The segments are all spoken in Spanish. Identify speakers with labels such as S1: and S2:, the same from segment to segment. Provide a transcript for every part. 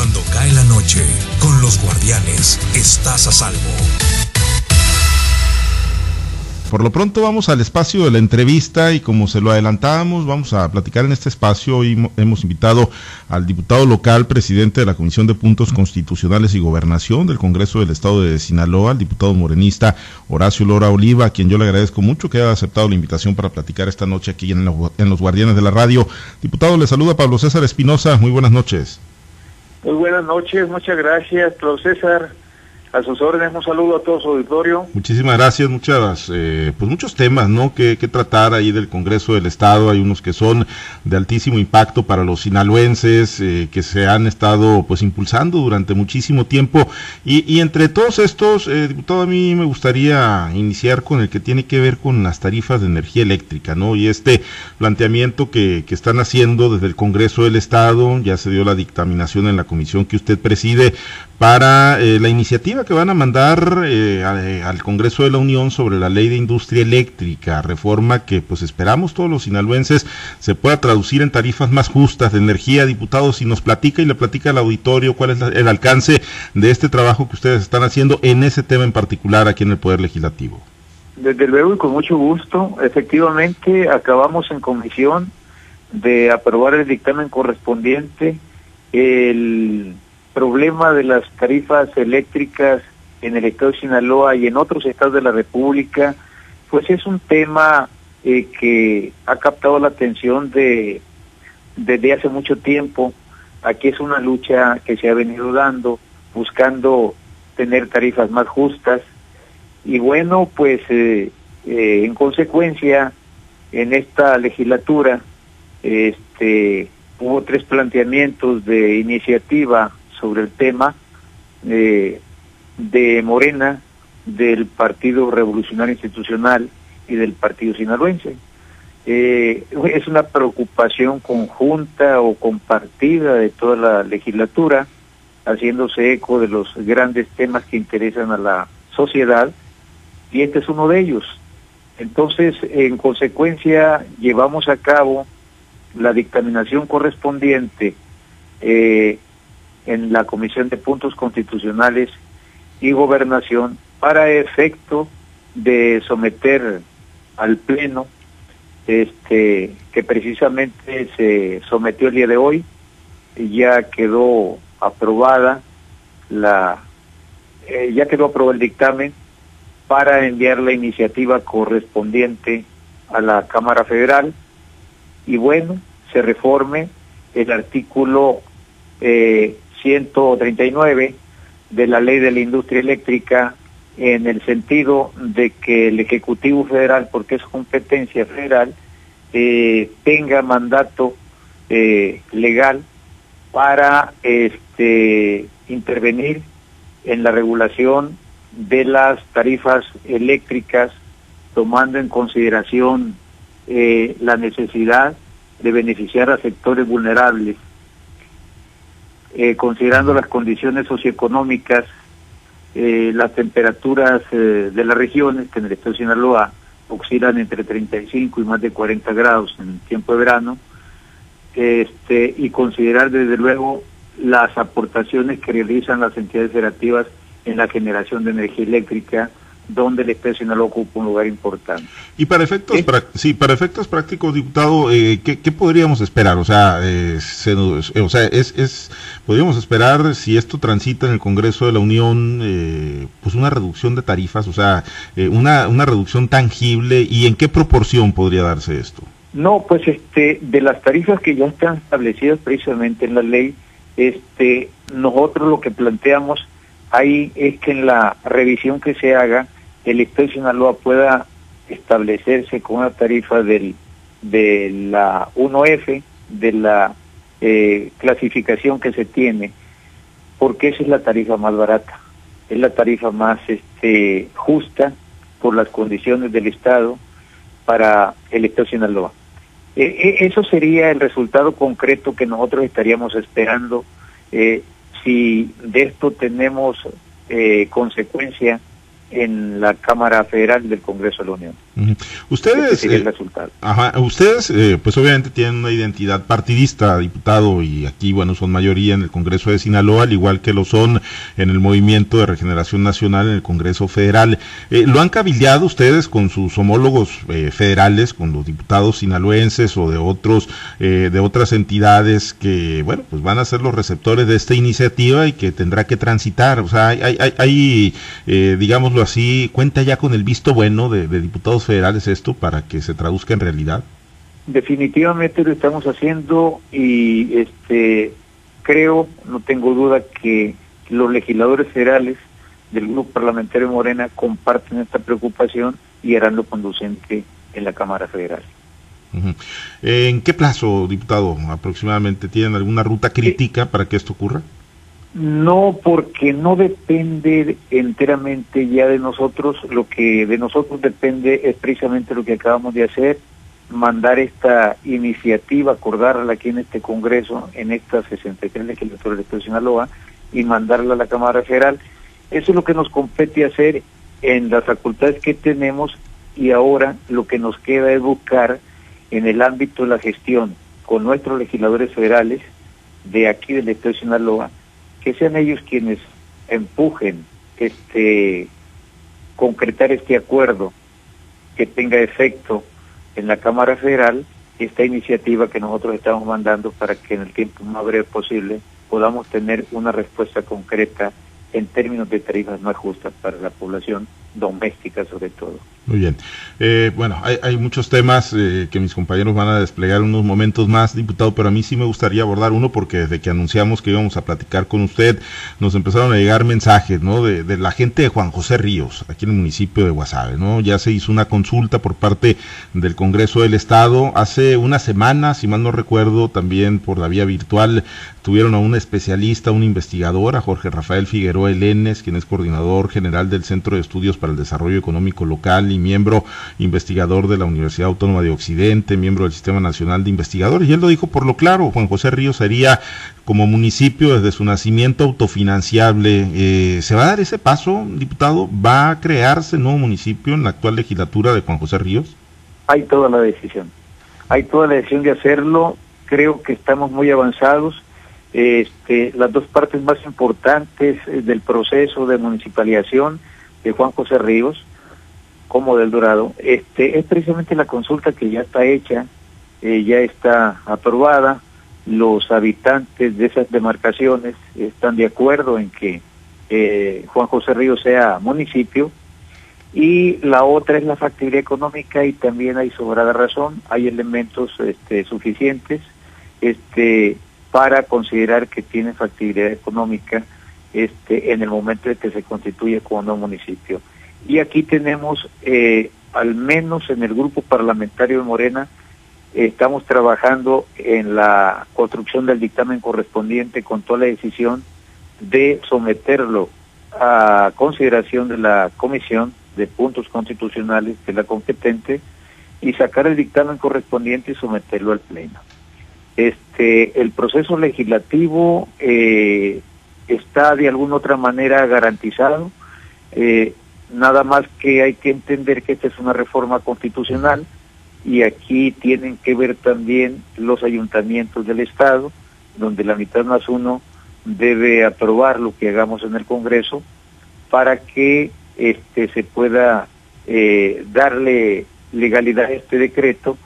S1: Cuando cae la noche, con los guardianes, estás a salvo.
S2: Por lo pronto vamos al espacio de la entrevista y como se lo adelantábamos, vamos a platicar en este espacio. Hoy hemos invitado al diputado local, presidente de la Comisión de Puntos Constitucionales y Gobernación del Congreso del Estado de Sinaloa, el diputado morenista Horacio Lora Oliva, a quien yo le agradezco mucho que haya aceptado la invitación para platicar esta noche aquí en Los Guardianes de la Radio. Diputado, le saluda Pablo César Espinosa. Muy buenas noches.
S3: Muy buenas noches, muchas gracias, Pablo César. A sus órdenes, un saludo a todo su auditorio.
S2: Muchísimas gracias, muchas, eh, pues muchos temas, ¿no? Que, que, tratar ahí del Congreso del Estado, hay unos que son de altísimo impacto para los sinaloenses, eh, que se han estado pues impulsando durante muchísimo tiempo, y, y entre todos estos, eh, diputado, a mí me gustaría iniciar con el que tiene que ver con las tarifas de energía eléctrica, ¿no? Y este planteamiento que, que están haciendo desde el Congreso del Estado, ya se dio la dictaminación en la comisión que usted preside, para la iniciativa que van a mandar eh, eh, al Congreso de la Unión sobre la ley de industria eléctrica, reforma que pues esperamos todos los sinaloenses se pueda traducir en tarifas más justas de energía. Diputado, si nos platica y le platica al auditorio cuál es el alcance de este trabajo que ustedes están haciendo en ese tema en particular aquí en el Poder Legislativo.
S3: Desde luego y con mucho gusto. Efectivamente, acabamos en comisión de aprobar el dictamen correspondiente. El problema de las tarifas eléctricas en el estado de Sinaloa y en otros estados de la República, pues es un tema eh, que ha captado la atención de desde hace mucho tiempo. Aquí es una lucha que se ha venido dando, buscando tener tarifas más justas. Y bueno, pues eh, eh, en consecuencia, en esta legislatura, este, hubo tres planteamientos de iniciativa sobre el tema eh, de Morena, del Partido Revolucionario Institucional y del Partido Sinaloense. Eh, es una preocupación conjunta o compartida de toda la legislatura, haciéndose eco de los grandes temas que interesan a la sociedad, y este es uno de ellos. Entonces, en consecuencia, llevamos a cabo la dictaminación correspondiente eh, en la Comisión de Puntos Constitucionales y Gobernación para efecto de someter al Pleno, este, que precisamente se sometió el día de hoy, ya quedó aprobada la, eh, ya quedó aprobado el dictamen para enviar la iniciativa correspondiente a la Cámara Federal. Y bueno, se reforme el artículo eh, 139 de la ley de la industria eléctrica en el sentido de que el Ejecutivo Federal, porque es competencia federal, eh, tenga mandato eh, legal para este, intervenir en la regulación de las tarifas eléctricas, tomando en consideración eh, la necesidad de beneficiar a sectores vulnerables eh, considerando las condiciones socioeconómicas, eh, las temperaturas eh, de las regiones, que en el estado de Sinaloa oscilan entre 35 y más de 40 grados en tiempo de verano, este, y considerar desde luego las aportaciones que realizan las entidades federativas en la generación de energía eléctrica, donde el Estado de ocupa un lugar importante.
S2: Y para efectos, ¿Sí? para efectos prácticos, diputado, eh, ¿qué, podríamos esperar? O sea, eh, o sea es, es, podríamos esperar si esto transita en el Congreso de la Unión, eh, pues una reducción de tarifas, o sea, una, una reducción tangible, ¿y en qué proporción podría darse esto?
S3: No, pues este, de las tarifas que ya están establecidas precisamente en la ley, este, nosotros lo que planteamos ahí es que en la revisión que se haga, el de Sinaloa pueda establecerse con una tarifa del, de la 1F, de la eh, clasificación que se tiene, porque esa es la tarifa más barata, es la tarifa más este, justa por las condiciones del Estado para el Estado de Sinaloa. E, e, eso sería el resultado concreto que nosotros estaríamos esperando eh, si de esto tenemos eh, en la Cámara Federal del Congreso de la Unión.
S2: Ustedes,
S3: el eh,
S2: ajá, ustedes, eh, pues obviamente tienen una identidad partidista, diputado, y aquí, bueno, son mayoría en el Congreso de Sinaloa, al igual que lo son en el Movimiento de Regeneración Nacional en el Congreso Federal. Eh, ¿Lo han cabildeado ustedes con sus homólogos federales, con los diputados sinaloenses o de otros, de otras entidades que, bueno, pues van a ser los receptores de esta iniciativa y que tendrá que transitar? O sea, hay, hay, hay digámoslo así, cuenta ya con el visto bueno de, de diputados federales esto para que se traduzca en realidad?
S3: Definitivamente lo estamos haciendo y este creo, no tengo duda que los legisladores federales del grupo parlamentario Morena comparten esta preocupación y harán lo conducente en la Cámara Federal.
S2: ¿En qué plazo, diputado, aproximadamente tienen alguna ruta crítica para que esto ocurra?
S3: No, porque no depende enteramente ya de nosotros, lo que de nosotros depende es precisamente lo que acabamos de hacer, mandar esta iniciativa, acordarla aquí en este Congreso, en esta 63 legislatura del Estado de Sinaloa, y mandarla a la Cámara Federal. Eso es lo que nos compete hacer en las facultades que tenemos y ahora lo que nos queda es buscar en el ámbito de la gestión con nuestros legisladores federales de aquí del Estado de Sinaloa que sean ellos quienes empujen este concretar este acuerdo que tenga efecto en la Cámara Federal esta iniciativa que nosotros estamos mandando para que en el tiempo más breve posible podamos tener una respuesta concreta en términos de tarifas más justas para la población doméstica sobre todo.
S2: Muy bien. Eh, bueno, hay, muchos temas eh, que mis compañeros van a desplegar unos momentos más, diputado, pero a mí sí me gustaría abordar uno porque desde que anunciamos que íbamos a platicar con usted, nos empezaron a llegar mensajes, ¿no? De, de la gente de Juan José Ríos, aquí en el municipio de Guasave, ¿no? Ya se hizo una consulta por parte del Congreso del Estado hace una semana, si mal no recuerdo, también por la vía virtual, tuvieron a un especialista, un investigador, a Jorge Rafael Figueroa Elenes, quien es coordinador general del Centro de Estudios para el Desarrollo Económico Local y miembro investigador de la Universidad Autónoma de Occidente, miembro del Sistema Nacional de Investigadores. Y él lo dijo por lo claro, Juan José Ríos sería como municipio desde su nacimiento autofinanciable. Eh, ¿Se va a dar ese paso, diputado? ¿Va a crearse nuevo municipio en la actual legislatura de Juan José Ríos?
S3: Hay toda la decisión. Hay toda la decisión de hacerlo. Creo que estamos muy avanzados. Este, las dos partes más importantes eh, del proceso de municipalización de Juan José Ríos como del Dorado, este, es precisamente la consulta que ya está hecha, eh, ya está aprobada, los habitantes de esas demarcaciones están de acuerdo en que eh, Juan José Ríos sea municipio, y la otra es la factibilidad económica y también hay sobrada razón, hay elementos este, suficientes este, para considerar que tiene factibilidad económica este, en el momento de que se constituye como un municipio. Y aquí tenemos, eh, al menos en el grupo parlamentario de Morena, estamos trabajando en la construcción del dictamen correspondiente con toda la decisión de someterlo a consideración de la Comisión de Puntos Constitucionales, de la competente, y sacar el dictamen correspondiente y someterlo al Pleno. Este, el proceso legislativo eh, está de alguna otra manera garantizado. Eh, nada más que hay que entender que esta es una reforma constitucional y aquí tienen que ver también los ayuntamientos del Estado, donde la mitad más uno debe aprobar lo que hagamos en el Congreso para que este se pueda eh, darle legalidad a este decreto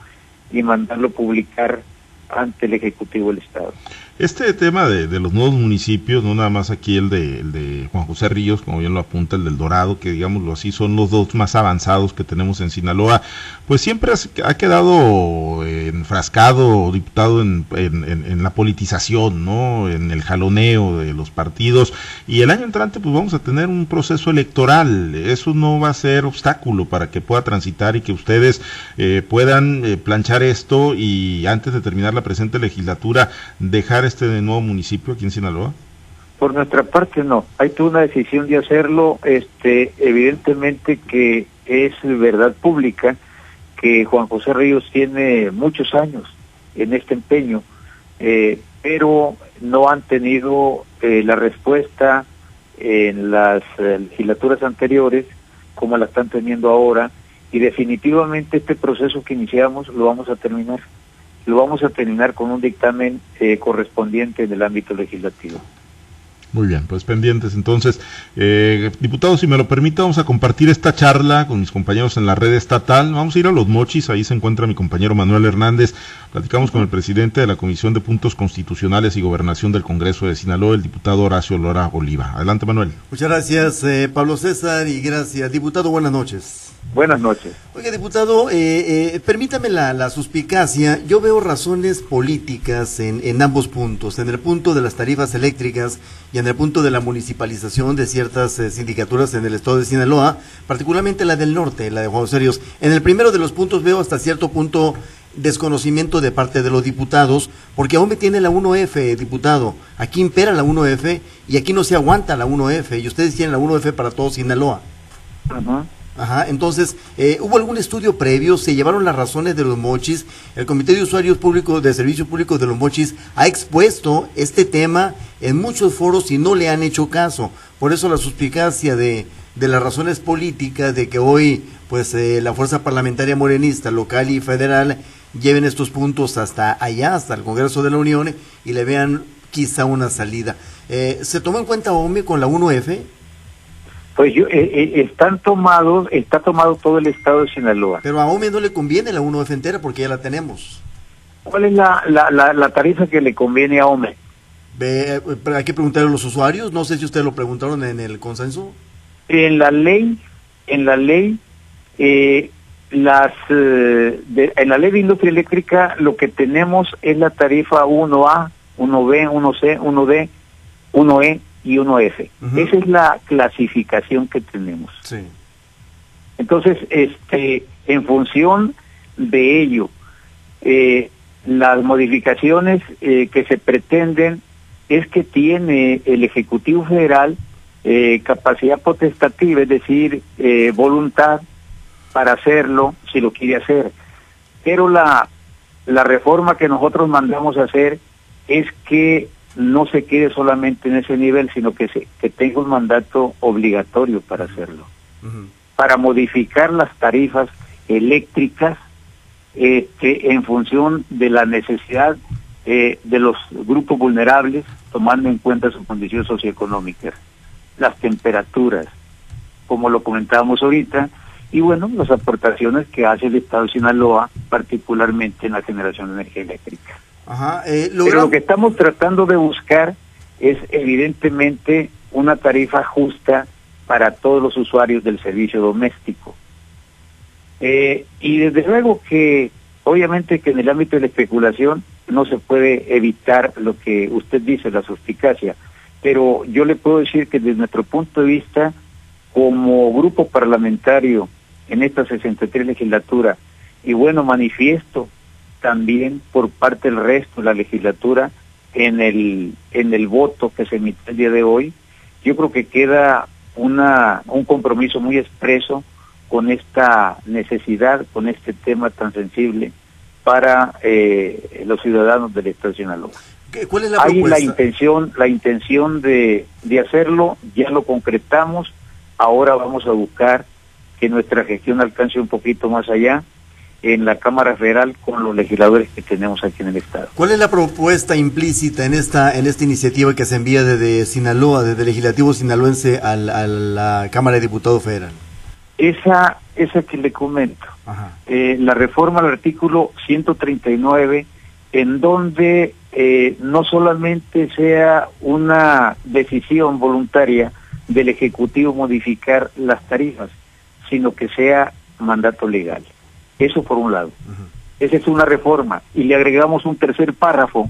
S3: y mandarlo publicar ante el Ejecutivo del Estado.
S2: Este tema de, los nuevos municipios, no nada más aquí el de, el de Juan José Ríos, como bien lo apunta el del Dorado, que digámoslo así, son los dos más avanzados que tenemos en Sinaloa, pues siempre ha quedado enfrascado, diputado, en, en, la politización, ¿no? En el jaloneo de los partidos. Y el año entrante, pues vamos a tener un proceso electoral. Eso no va a ser obstáculo para que pueda transitar y que ustedes eh, puedan eh, planchar esto y antes de terminar la presente legislatura dejar este nuevo municipio aquí en Sinaloa?
S3: Por nuestra parte no, hay toda una decisión de hacerlo, este, evidentemente que es verdad pública que Juan José Ríos tiene muchos años en este empeño, eh, pero no han tenido eh, la respuesta en las eh, legislaturas anteriores como la están teniendo ahora y definitivamente este proceso que iniciamos lo vamos a terminar. Lo vamos a terminar con un dictamen eh, correspondiente en el ámbito legislativo.
S2: Muy bien, pues pendientes entonces. Eh, diputado, si me lo permite, vamos a compartir esta charla con mis compañeros en la red estatal. Vamos a ir a Los Mochis, ahí se encuentra mi compañero Manuel Hernández. Platicamos con el presidente de la Comisión de Puntos Constitucionales y Gobernación del Congreso de Sinaloa, el diputado Horacio Lora Oliva. Adelante, Manuel.
S4: Muchas gracias, eh, Pablo César, y gracias. Diputado, buenas noches.
S3: Buenas noches.
S4: Oiga, diputado, eh, eh, permítame la, la, suspicacia. Yo veo razones políticas en, en, ambos puntos, en el punto de las tarifas eléctricas y en el punto de la municipalización de ciertas eh, sindicaturas en el estado de Sinaloa, particularmente la del norte, la de Juan Serios. En el primero de los puntos veo hasta cierto punto desconocimiento de parte de los diputados, porque aún me tiene la 1F, diputado. Aquí impera la 1F y aquí no se aguanta la 1F, y ustedes tienen la 1F para todo Sinaloa.
S3: Ajá.
S4: Ajá, entonces, eh, ¿hubo algún estudio previo? ¿Se llevaron las razones de los mochis? El Comité de Usuarios Públicos de Servicios Públicos de los Mochis ha expuesto este tema en muchos foros y no le han hecho caso. Por eso la suspicacia de, de las razones políticas de que hoy, pues, eh, la fuerza parlamentaria morenista local y federal lleven estos puntos hasta allá, hasta el Congreso de la Unión y le vean quizá una salida. Eh, ¿Se tomó en cuenta OME con la 1F?
S3: Pues yo, eh, eh, están tomados, está tomado todo el estado de Sinaloa.
S4: Pero a OME no le conviene la 1F entera porque ya la tenemos.
S3: ¿Cuál es la, la, la, la tarifa que le conviene a OME?
S4: Ve, hay que preguntarle a los usuarios, no sé si ustedes lo preguntaron en el consenso.
S3: En la ley, en la ley, eh, las, eh, de, en la ley de industria eléctrica lo que tenemos es la tarifa 1A, 1B, 1C, 1D, 1E y 1F. Uh -huh. Esa es la clasificación que tenemos.
S4: Sí.
S3: Entonces, este, en función de ello, eh, las modificaciones eh, que se pretenden es que tiene el Ejecutivo Federal eh, capacidad potestativa, es decir, voluntad para hacerlo si lo quiere hacer. Pero la, la reforma que nosotros mandamos a hacer es que no se quede solamente en ese nivel, sino que, se, que tenga un mandato obligatorio para hacerlo. Uh -huh. Para modificar las tarifas eléctricas este, en función de la necesidad eh, de los grupos vulnerables, tomando en cuenta su condición socioeconómica, las temperaturas, como lo comentábamos ahorita, y bueno, las aportaciones que hace el Estado de Sinaloa, particularmente en la generación de energía eléctrica.
S4: Ajá, eh,
S3: Pero lo que estamos tratando de buscar es evidentemente una tarifa justa para todos los usuarios del servicio doméstico. Eh, y desde luego que obviamente que en el ámbito de la especulación no se puede evitar lo que usted dice, la suspicacia, pero yo le puedo decir que desde nuestro punto de vista, como grupo parlamentario en esta 63 legislatura, y bueno, manifiesto también por parte del resto de la legislatura en el en el voto que se emite el día de hoy, yo creo que queda una un compromiso muy expreso con esta necesidad, con este tema tan sensible para eh, los ciudadanos del Estado de Sinaloa.
S4: ¿Cuál es la
S3: Hay la intención, la intención de, de hacerlo, ya lo concretamos, ahora vamos a buscar que nuestra gestión alcance un poquito más allá en la Cámara Federal con los legisladores que tenemos aquí en el Estado.
S4: ¿Cuál es la propuesta implícita en esta en esta iniciativa que se envía desde Sinaloa, desde el Legislativo sinaloense al, a la Cámara de Diputados Federal?
S3: Esa, esa que le comento, eh, la reforma al artículo 139, en donde eh, no solamente sea una decisión voluntaria del Ejecutivo modificar las tarifas, sino que sea mandato legal. Eso por un lado. Uh -huh. Esa es una reforma. Y le agregamos un tercer párrafo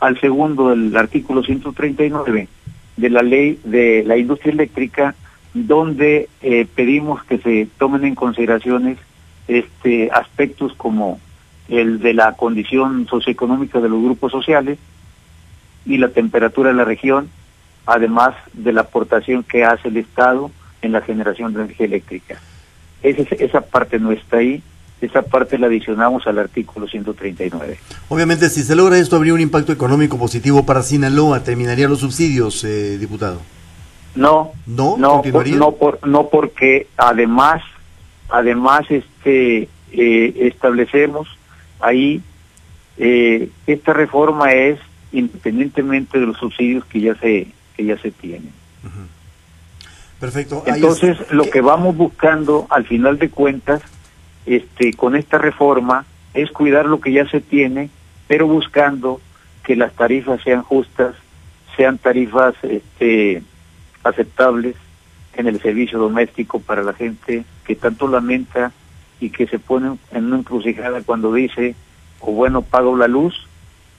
S3: al segundo del artículo 139 de la ley de la industria eléctrica, donde eh, pedimos que se tomen en consideraciones este aspectos como el de la condición socioeconómica de los grupos sociales y la temperatura de la región, además de la aportación que hace el Estado en la generación de energía eléctrica. Esa, esa parte no está ahí, esa parte la adicionamos al artículo 139.
S4: Obviamente, si se logra esto, habría un impacto económico positivo para Sinaloa, terminaría los subsidios, eh, diputado.
S3: No,
S4: no,
S3: no, por, no, por, no porque además además este eh, establecemos ahí eh, esta reforma es independientemente de los subsidios que ya se que ya se tienen.
S4: Perfecto.
S3: Entonces, lo que vamos buscando al final de cuentas este con esta reforma es cuidar lo que ya se tiene, pero buscando que las tarifas sean justas, sean tarifas este aceptables en el servicio doméstico para la gente que tanto lamenta y que se pone en una encrucijada cuando dice o bueno pago la luz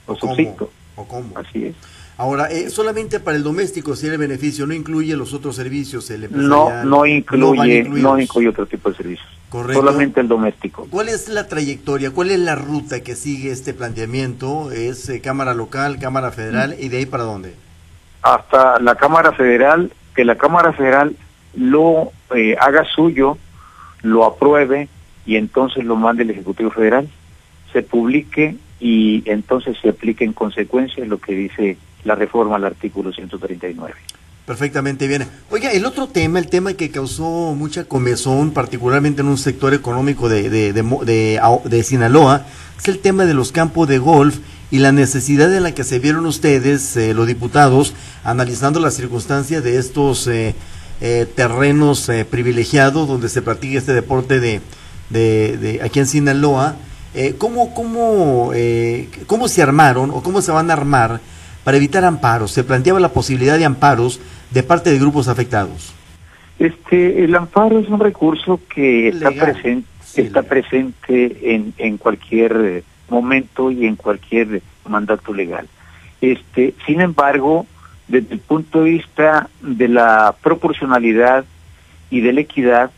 S3: o, subsidio.
S4: ¿O cómo?
S3: Así es.
S4: Ahora, eh, solamente para el doméstico si el beneficio, no incluye los otros servicios, el
S3: No, no incluye, no, incluye otro tipo de servicios. Correcto. Solamente el doméstico.
S4: ¿Cuál es la trayectoria, cuál es la ruta que sigue este planteamiento? ¿Es eh, Cámara Local, Cámara Federal y de ahí para dónde?
S3: Hasta la Cámara Federal, que la Cámara Federal lo eh, haga suyo, lo apruebe y entonces lo mande el Ejecutivo Federal, se publique y entonces se aplique en consecuencia lo que dice la reforma al artículo 139.
S4: Perfectamente bien. Oiga, el otro tema, el tema que causó mucha comezón, particularmente en un sector económico de, de, de, Sinaloa, es el tema de los campos de golf y la necesidad en la que se vieron ustedes, eh, los diputados, analizando las circunstancias de estos eh, eh, terrenos privilegiados donde se practica este deporte de, de, aquí en Sinaloa. ¿cómo, cómo, ¿Cómo se armaron o cómo se van a armar para evitar amparos. Se planteaba la posibilidad de amparos de parte de grupos afectados.
S3: Este, el amparo es un recurso que está presente, está presente en, en cualquier eh, momento y en cualquier mandato legal. Este, sin embargo, desde el punto de vista de la proporcionalidad y de la equidad,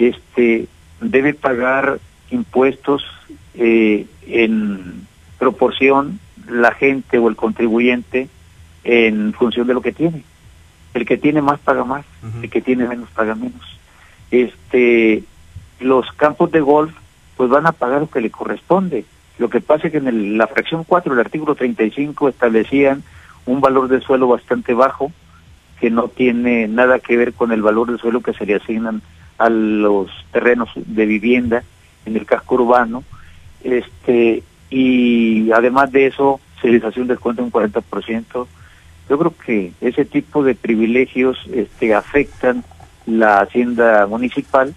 S3: este, debe pagar impuestos eh, en proporción la gente o el contribuyente en función de lo que tiene. El que tiene más paga más, el que tiene menos paga menos. Este, los campos de golf pues van a pagar lo que le corresponde. Lo que pasa es que en la fracción 4 del artículo 35 establecían un valor de suelo bastante bajo que no tiene nada que ver con el valor de suelo que se le asignan a los terrenos de vivienda en el casco urbano. Este, y además de eso se les hace un descuento de un 40%. Yo creo que ese tipo de privilegios este, afectan la hacienda municipal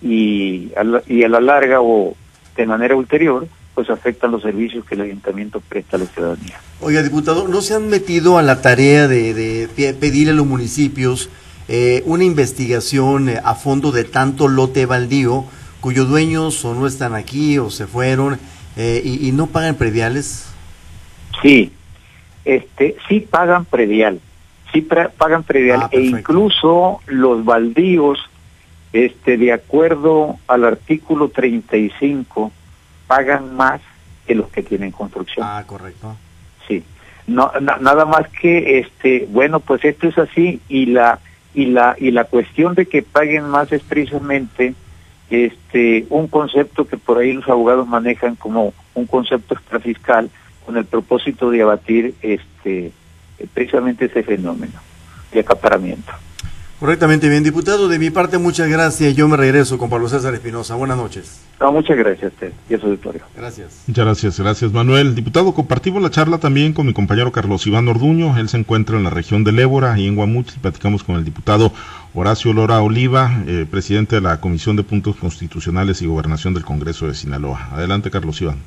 S3: y a, la, y a la larga o de manera ulterior pues afectan los servicios que el ayuntamiento presta a la ciudadanía.
S4: Oiga, diputado, ¿no se han metido a la tarea de, de pedir a los municipios eh, una investigación eh, a fondo de tanto lote baldío cuyos dueños o no están aquí o se fueron eh, y, no pagan prediales?
S3: Sí, este, sí pagan predial, sí pagan predial ah, e incluso los baldíos, este, de acuerdo al artículo 35, pagan más que los que tienen construcción.
S4: Ah, correcto.
S3: Sí, no, nada más que, este, bueno, pues esto es así y la y la y la cuestión de que paguen más es precisamente este un concepto que por ahí los abogados manejan como un concepto extrafiscal con el propósito de abatir este precisamente ese fenómeno de acaparamiento.
S4: Correctamente bien, diputado. De mi parte, muchas gracias. Yo me regreso con Pablo César Espinosa. Buenas noches.
S3: muchas gracias a usted y a su auditorio.
S4: Gracias.
S2: Muchas gracias, gracias Manuel. Diputado, compartimos la charla también con mi compañero Carlos Iván Orduño. Él se encuentra en la región de Lébora y en Guamuch. Platicamos con el diputado Horacio Lora Oliva, eh, presidente de la Comisión de Puntos Constitucionales y Gobernación del Congreso de Sinaloa. Adelante, Carlos Iván.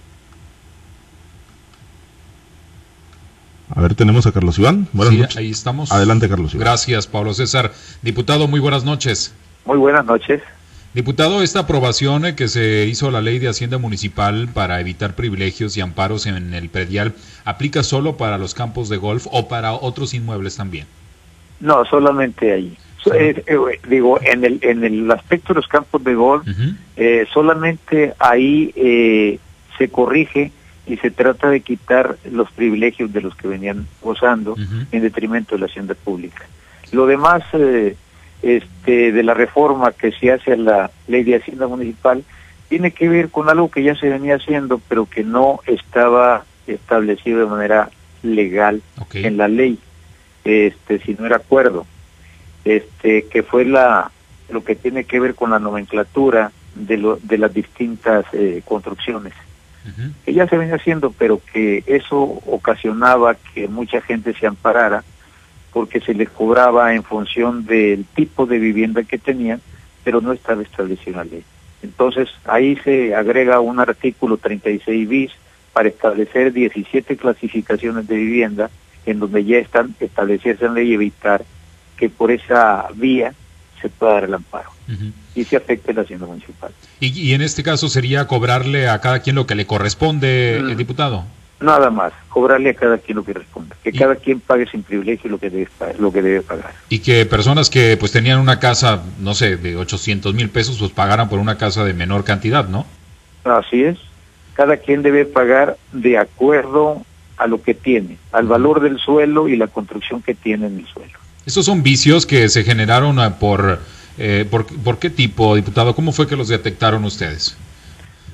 S2: A ver, tenemos a Carlos Iván.
S5: Buenas sí, ahí estamos.
S2: Adelante, Carlos Iván.
S5: Gracias, Pablo César. Diputado, muy buenas noches.
S3: Muy buenas noches.
S5: Diputado, esta aprobación eh, que se hizo la ley de Hacienda Municipal para evitar privilegios y amparos en el predial, ¿aplica solo para los campos de golf o para otros inmuebles también?
S3: No, solamente ahí. Eh, eh, digo, en el, en el aspecto de los campos de golf, solamente ahí se corrige y se trata de quitar los privilegios de los que venían gozando en detrimento de la hacienda pública. Lo demás eh, este, de la reforma que se hace a la ley de hacienda municipal tiene que ver con algo que ya se venía haciendo, pero que no estaba establecido de manera legal en la ley, este, si no era acuerdo, este, que fue la lo que tiene que ver con la nomenclatura de, lo, de las distintas eh, construcciones que ya se venía haciendo, pero que eso ocasionaba que mucha gente se amparara porque se les cobraba en función del tipo de vivienda que tenían, pero no estaba establecido en la ley. Entonces ahí se agrega un artículo 36 bis para establecer 17 clasificaciones de vivienda en donde ya están establecidas en ley y evitar que por esa vía se pueda dar el amparo y se afecte la hacienda municipal.
S5: ¿Y, en este caso sería cobrarle a cada quien lo que le corresponde, el mm. diputado?
S3: Nada más, cobrarle a cada quien lo que responda, que cada quien pague sin privilegio lo que debe lo que debe pagar.
S5: Y que personas que pues tenían una casa, no sé, de 800 mil pesos, pues pagaran por una casa de menor cantidad, ¿no?
S3: Así es, cada quien debe pagar de acuerdo a lo que tiene, al valor del suelo y la construcción que tiene en el suelo.
S5: Estos son vicios que se generaron ah, por, eh, por, por qué tipo, diputado, ¿cómo fue que los detectaron ustedes?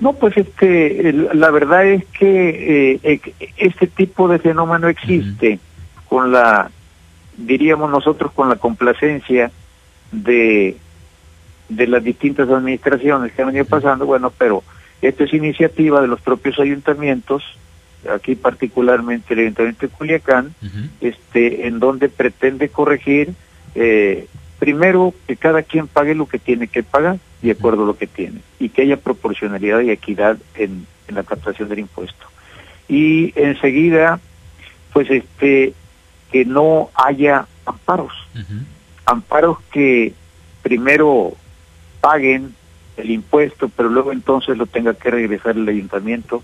S3: No, pues este, la verdad es que eh, este tipo de fenómeno existe con la, diríamos nosotros, con la complacencia de, de las distintas administraciones que han venido pasando, bueno, pero esta es iniciativa de los propios ayuntamientos, aquí particularmente el ayuntamiento de Culiacán, este, en donde pretende corregir eh, primero que cada quien pague lo que tiene que pagar de acuerdo a lo que tiene y que haya proporcionalidad y equidad en, la captación del impuesto. Y enseguida, pues este, que no haya amparos, amparos que primero paguen el impuesto, pero luego entonces lo tenga que regresar el ayuntamiento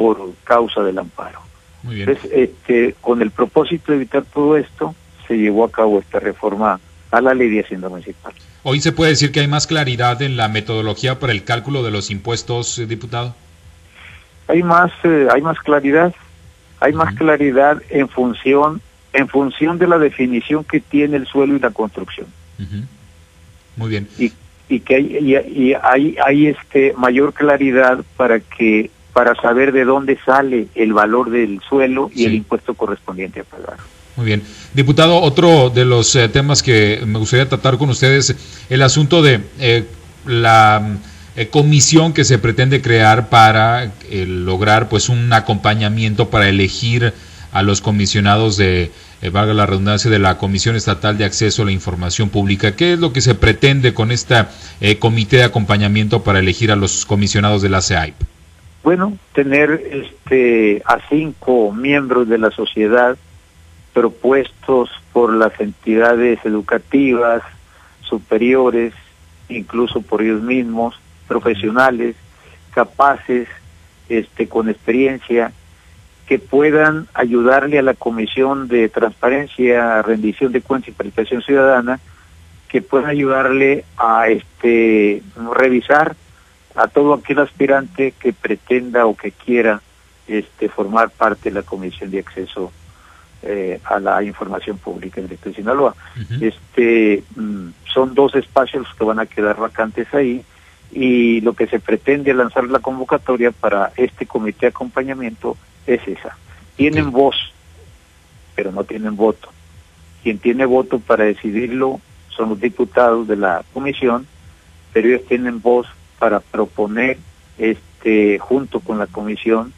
S3: por causa del amparo. Entonces, este, con el propósito de evitar todo esto, se llevó a cabo esta reforma a la ley de Hacienda Municipal.
S5: Hoy se puede decir que hay más claridad en la metodología para el cálculo de los impuestos, eh, diputado.
S3: Hay más, eh, hay más claridad, hay más claridad en función, en función de la definición que tiene el suelo y la construcción.
S5: Muy bien.
S3: Y, y que hay, y, hay, hay este mayor claridad para que para saber de dónde sale el valor del suelo y el impuesto correspondiente a pagar.
S5: Muy bien. Diputado, otro de los eh, temas que me gustaría tratar con ustedes, el asunto de eh, la eh, comisión que se pretende crear para lograr pues un acompañamiento para elegir a los comisionados de, valga la redundancia, de la Comisión Estatal de Acceso a la Información Pública. ¿Qué es lo que se pretende con este comité de acompañamiento para elegir a los comisionados de la CEAIP?
S3: Bueno, tener este, a cinco miembros de la sociedad propuestos por las entidades educativas superiores, incluso por ellos mismos, profesionales, capaces, este, con experiencia, que puedan ayudarle a la Comisión de Transparencia, Rendición de Cuentas y Participación Ciudadana, que puedan ayudarle a este revisar a todo aquel aspirante que pretenda o que quiera este formar parte de la Comisión de Acceso eh, a la información pública en el Estado de Sinaloa. Este mm, son dos espacios los que van a quedar vacantes ahí y lo que se pretende lanzar la convocatoria para este comité de acompañamiento es esa. Tienen voz, pero no tienen voto. Quien tiene voto para decidirlo son los diputados de la comisión, pero ellos tienen voz para proponer este junto con la comisión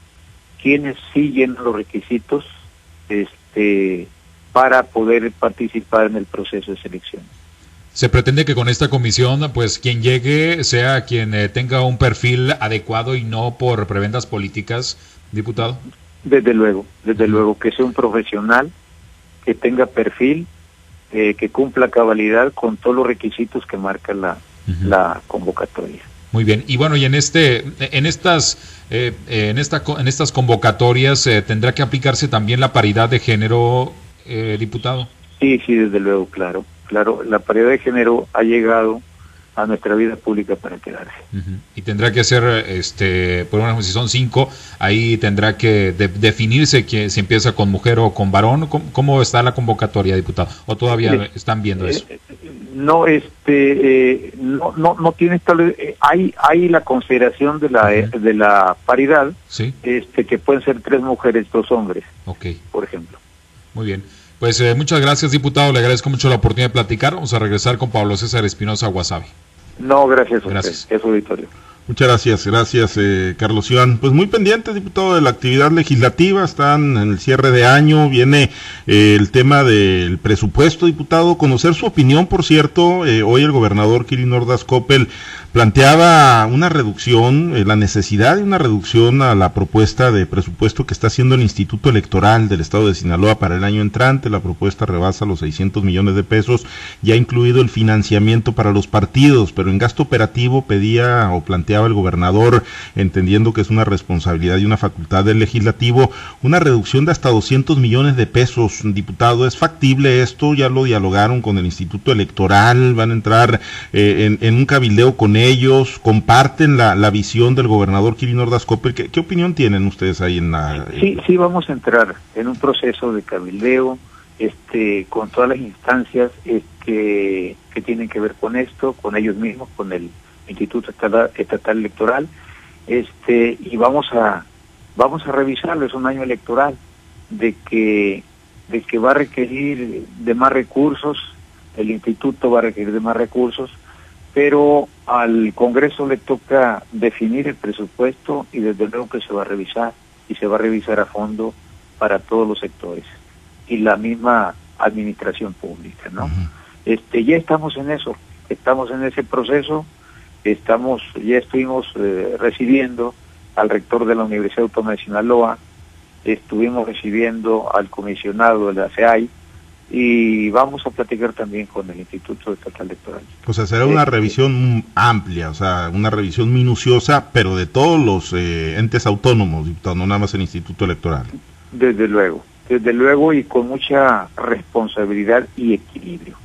S3: quienes siguen los requisitos este, para poder participar en el proceso de selección.
S5: Se pretende que con esta comisión, pues quien llegue sea quien eh, tenga un perfil adecuado y no por prebendas políticas, diputado.
S3: Desde luego, desde luego, que sea un profesional, que tenga perfil, eh, que cumpla cabalidad con todos los requisitos que marca la, la convocatoria.
S5: Muy bien. Y bueno, y en este, en estas, eh, en esta, en estas convocatorias eh, tendrá que aplicarse también la paridad de género, eh, diputado.
S3: Sí, sí, desde luego, claro, claro. La paridad de género ha llegado a nuestra vida pública para quedarse.
S5: Y tendrá que ser, este, por ejemplo, si son cinco, ahí tendrá que definirse que si empieza con mujer o con varón. ¿Cómo, está la convocatoria, diputado? ¿O todavía están viendo eso?
S3: no este eh, no no no tiene eh, hay hay la consideración de la de la paridad este que pueden ser tres mujeres dos hombres
S5: okay.
S3: por ejemplo
S5: muy bien pues eh, muchas gracias diputado le agradezco mucho la oportunidad de platicar vamos a regresar con Pablo César Espinosa Wasabi
S3: No, gracias a gracias. usted, es auditorio.
S2: Muchas gracias, gracias eh, Carlos Iván. Pues muy pendiente, diputado, de la actividad legislativa, están en el cierre de año, viene eh, el tema del presupuesto, diputado. Conocer su opinión, por cierto, eh, hoy el gobernador Kirin Ordaz Coppel planteaba una reducción, eh, la necesidad de una reducción a la propuesta de presupuesto que está haciendo el Instituto Electoral del Estado de Sinaloa para el año entrante. La propuesta rebasa los 600 millones de pesos, ya incluido el financiamiento para los partidos, pero en gasto operativo pedía o planteaba el gobernador, entendiendo que es una responsabilidad y una facultad del legislativo, una reducción de hasta 200 millones de pesos. Diputado, ¿es factible esto? Ya lo dialogaron con el Instituto Electoral, van a entrar eh, en, en un cabildeo con ellos, comparten la, la visión del gobernador Quirino Ordaz ¿Qué, ¿Qué, opinión tienen ustedes ahí en la...?
S3: Sí, sí, vamos a entrar en un proceso de cabildeo este, con todas las instancias este, que tienen que ver con esto, con ellos mismos, con el Instituto Estatal, Estatal Electoral, este, y vamos a vamos a revisarlo, es un año electoral, de que, de que va a requerir de más recursos, el instituto va a requerir de más recursos, pero al Congreso le toca definir el presupuesto y desde luego que se va a revisar y se va a revisar a fondo para todos los sectores y la misma administración pública, ¿no? Este ya estamos en eso, estamos en ese proceso, estamos ya estuvimos eh, recibiendo al rector de la Universidad Autónoma de Sinaloa, estuvimos recibiendo al comisionado de la CEAI, y vamos a platicar también con el Instituto Estatal Electoral.
S2: O sea, será una revisión amplia, o sea, una revisión minuciosa, pero de todos los eh, entes autónomos, no nada más el Instituto Electoral.
S3: Desde luego, desde luego y con mucha responsabilidad y equilibrio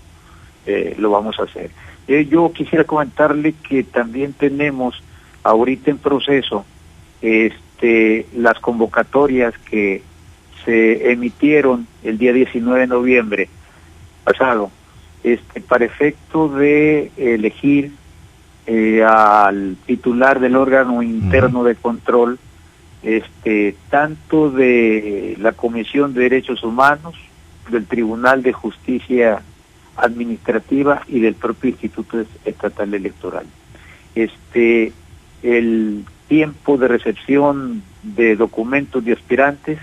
S3: eh, lo vamos a hacer. Eh, yo quisiera comentarle que también tenemos ahorita en proceso este, las convocatorias que se emitieron el día 19 de noviembre pasado, este, para efecto de elegir eh, al titular del órgano interno de control, este, tanto de la Comisión de Derechos Humanos, del Tribunal de Justicia Administrativa y del propio Instituto Estatal Electoral. Este, el tiempo de recepción de documentos de aspirantes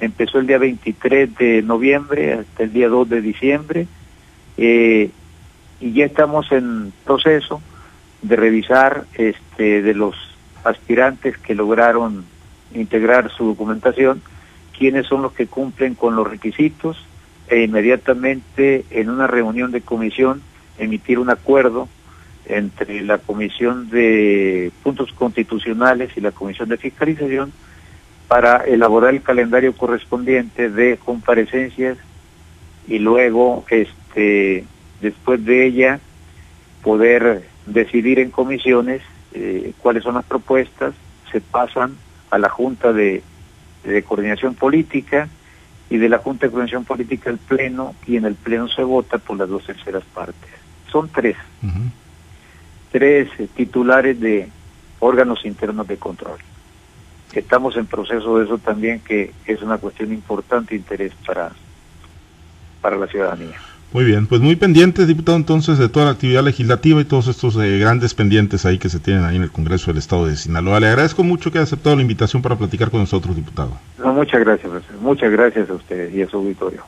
S3: empezó el día 23 de noviembre hasta el día 2 de diciembre eh, y ya estamos en proceso de revisar este de los aspirantes que lograron integrar su documentación quiénes son los que cumplen con los requisitos e inmediatamente en una reunión de comisión emitir un acuerdo entre la Comisión de Puntos Constitucionales y la Comisión de Fiscalización para elaborar el calendario correspondiente de comparecencias y luego, este, después de ella, poder decidir en comisiones eh, cuáles son las propuestas, se pasan a la Junta de, Coordinación Política y de la Junta de Coordinación Política al Pleno y en el Pleno se vota por las dos terceras partes. Son tres. Tres titulares de órganos internos de control estamos en proceso de eso también, que es una cuestión importante interés para, para la ciudadanía.
S2: Muy bien, pues muy pendientes, diputado, entonces, de toda la actividad legislativa y todos estos eh, grandes pendientes ahí que se tienen ahí en el Congreso del Estado de Sinaloa. Le agradezco mucho que haya aceptado la invitación para platicar con nosotros, diputado.
S3: No, muchas gracias, muchas gracias a usted y a su auditorio.